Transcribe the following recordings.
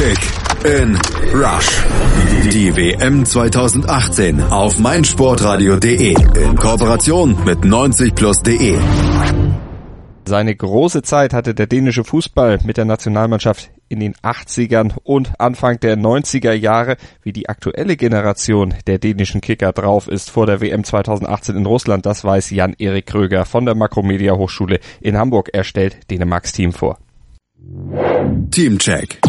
Kick in Rush. Die WM 2018 auf meinsportradio.de in Kooperation mit 90plus.de. Seine große Zeit hatte der dänische Fußball mit der Nationalmannschaft in den 80ern und Anfang der 90er Jahre, wie die aktuelle Generation der dänischen Kicker drauf ist vor der WM 2018 in Russland, das weiß Jan-Erik Kröger von der Makromedia Hochschule in Hamburg. Er stellt Dänemarks Team vor. Teamcheck.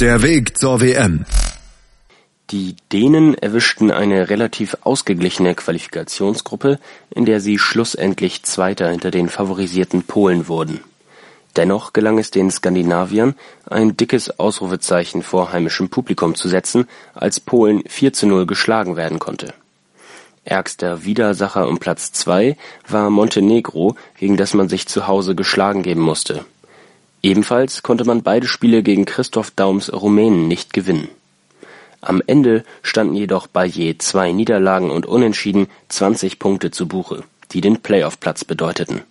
Der Weg zur WM. Die Dänen erwischten eine relativ ausgeglichene Qualifikationsgruppe, in der sie schlussendlich Zweiter hinter den favorisierten Polen wurden. Dennoch gelang es den Skandinaviern, ein dickes Ausrufezeichen vor heimischem Publikum zu setzen, als Polen 4 zu 0 geschlagen werden konnte. Ärgster Widersacher um Platz 2 war Montenegro, gegen das man sich zu Hause geschlagen geben musste. Ebenfalls konnte man beide Spiele gegen Christoph Daums Rumänen nicht gewinnen. Am Ende standen jedoch bei je zwei Niederlagen und Unentschieden 20 Punkte zu Buche, die den Playoff-Platz bedeuteten.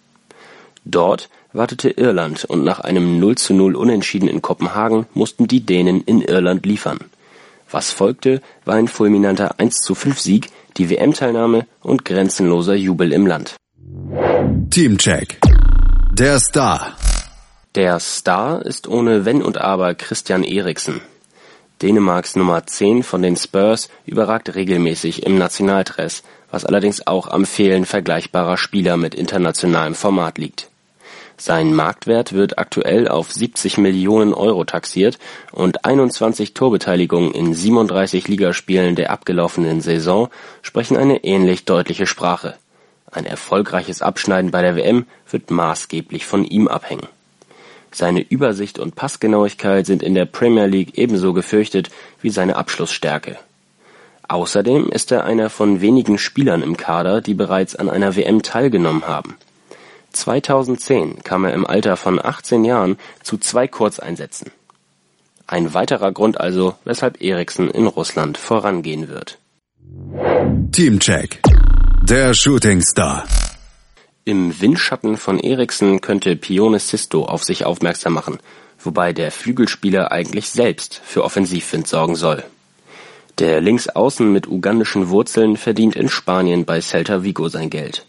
Dort wartete Irland und nach einem 0 zu 0 Unentschieden in Kopenhagen mussten die Dänen in Irland liefern. Was folgte, war ein fulminanter 1 zu 5 Sieg, die WM-Teilnahme und grenzenloser Jubel im Land. Teamcheck. Der Star. Der Star ist ohne Wenn und Aber Christian Eriksen. Dänemarks Nummer 10 von den Spurs überragt regelmäßig im Nationaldress, was allerdings auch am Fehlen vergleichbarer Spieler mit internationalem Format liegt. Sein Marktwert wird aktuell auf 70 Millionen Euro taxiert und 21 Torbeteiligungen in 37 Ligaspielen der abgelaufenen Saison sprechen eine ähnlich deutliche Sprache. Ein erfolgreiches Abschneiden bei der WM wird maßgeblich von ihm abhängen. Seine Übersicht und Passgenauigkeit sind in der Premier League ebenso gefürchtet wie seine Abschlussstärke. Außerdem ist er einer von wenigen Spielern im Kader, die bereits an einer WM teilgenommen haben. 2010 kam er im Alter von 18 Jahren zu zwei Kurzeinsätzen. Ein weiterer Grund also, weshalb Eriksen in Russland vorangehen wird. Teamcheck. Der Shooting Star. Im Windschatten von Eriksen könnte Pione Sisto auf sich aufmerksam machen, wobei der Flügelspieler eigentlich selbst für Offensivwind sorgen soll. Der Linksaußen mit ugandischen Wurzeln verdient in Spanien bei Celta Vigo sein Geld.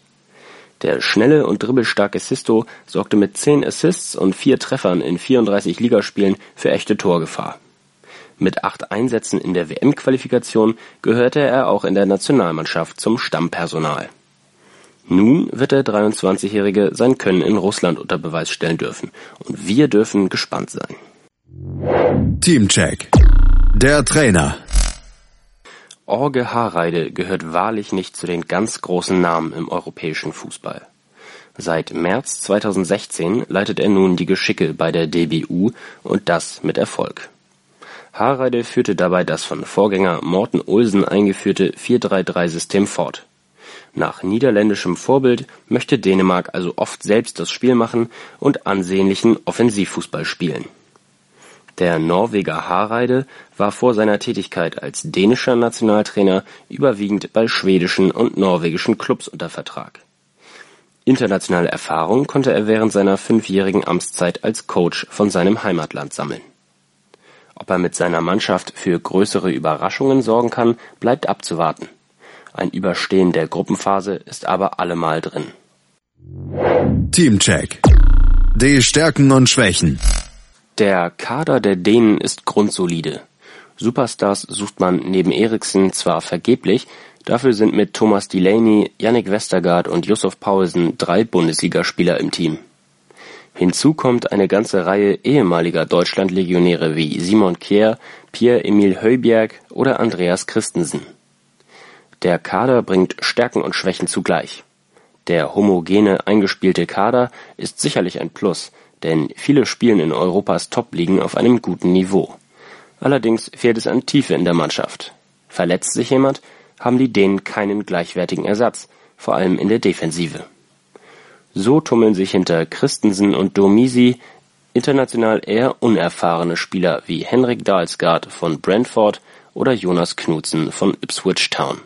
Der schnelle und dribbelstarke Sisto sorgte mit 10 Assists und 4 Treffern in 34 Ligaspielen für echte Torgefahr. Mit acht Einsätzen in der WM-Qualifikation gehörte er auch in der Nationalmannschaft zum Stammpersonal. Nun wird der 23-Jährige sein Können in Russland unter Beweis stellen dürfen. Und wir dürfen gespannt sein. Teamcheck. Der Trainer. Orge Hareide gehört wahrlich nicht zu den ganz großen Namen im europäischen Fußball. Seit März 2016 leitet er nun die Geschicke bei der DBU und das mit Erfolg. Hareide führte dabei das von Vorgänger Morten Olsen eingeführte 4-3-3-System fort. Nach niederländischem Vorbild möchte Dänemark also oft selbst das Spiel machen und ansehnlichen Offensivfußball spielen. Der Norweger Hareide war vor seiner Tätigkeit als dänischer Nationaltrainer überwiegend bei schwedischen und norwegischen Clubs unter Vertrag. Internationale Erfahrung konnte er während seiner fünfjährigen Amtszeit als Coach von seinem Heimatland sammeln. Ob er mit seiner Mannschaft für größere Überraschungen sorgen kann, bleibt abzuwarten. Ein Überstehen der Gruppenphase ist aber allemal drin. Teamcheck. Die Stärken und Schwächen. Der Kader der Dänen ist grundsolide. Superstars sucht man neben Eriksen zwar vergeblich, dafür sind mit Thomas Delaney, Yannick Westergaard und Yusuf Paulsen drei Bundesligaspieler im Team. Hinzu kommt eine ganze Reihe ehemaliger Deutschlandlegionäre wie Simon Kjær, Pierre-Emil Højbjerg oder Andreas Christensen. Der Kader bringt Stärken und Schwächen zugleich. Der homogene, eingespielte Kader ist sicherlich ein Plus, denn viele spielen in Europas Top-Ligen auf einem guten Niveau. Allerdings fehlt es an Tiefe in der Mannschaft. Verletzt sich jemand, haben die Dänen keinen gleichwertigen Ersatz, vor allem in der Defensive. So tummeln sich hinter Christensen und Domisi international eher unerfahrene Spieler wie Henrik Dalsgaard von Brentford oder Jonas Knudsen von Ipswich Town.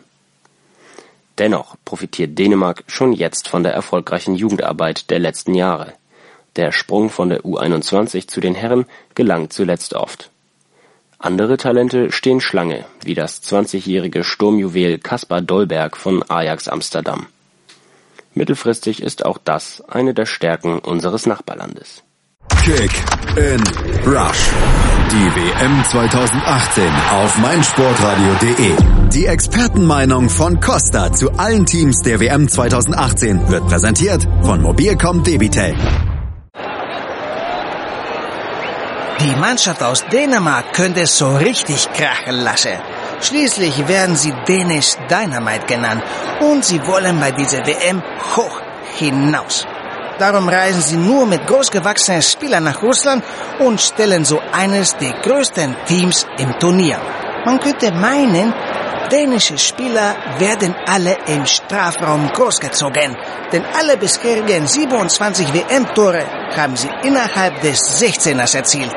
Dennoch profitiert Dänemark schon jetzt von der erfolgreichen Jugendarbeit der letzten Jahre. Der Sprung von der U21 zu den Herren gelang zuletzt oft. Andere Talente stehen Schlange, wie das 20-jährige Sturmjuwel Kaspar Dolberg von Ajax Amsterdam. Mittelfristig ist auch das eine der Stärken unseres Nachbarlandes. Kick in Rush. Die WM 2018 auf meinsportradio.de. Die Expertenmeinung von Costa zu allen Teams der WM 2018 wird präsentiert von Mobilcom Debitel. Die Mannschaft aus Dänemark könnte es so richtig krachen lassen. Schließlich werden sie Danish Dynamite genannt und sie wollen bei dieser WM hoch hinaus. Darum reisen sie nur mit großgewachsenen Spielern nach Russland und stellen so eines der größten Teams im Turnier. Man könnte meinen, dänische Spieler werden alle im Strafraum großgezogen, denn alle bisherigen 27 WM-Tore haben sie innerhalb des 16ers erzielt.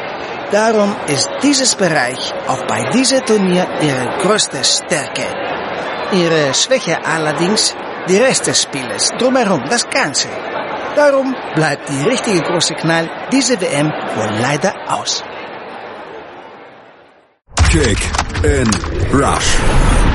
Darum ist dieses Bereich auch bei diesem Turnier ihre größte Stärke. Ihre Schwäche allerdings die Rest des Spieles, drumherum, das Ganze. Darum bleibt die richtige große Knall diese WM wohl leider aus. Kick in Rush.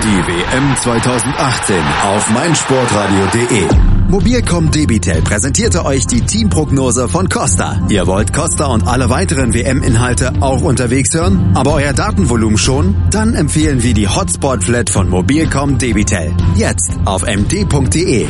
Die WM 2018 auf meinsportradio.de. Mobilcom Debitel präsentierte euch die Teamprognose von Costa. Ihr wollt Costa und alle weiteren WM-Inhalte auch unterwegs hören, aber euer Datenvolumen schon? Dann empfehlen wir die Hotspot Flat von Mobilcom Debitel. Jetzt auf md.de.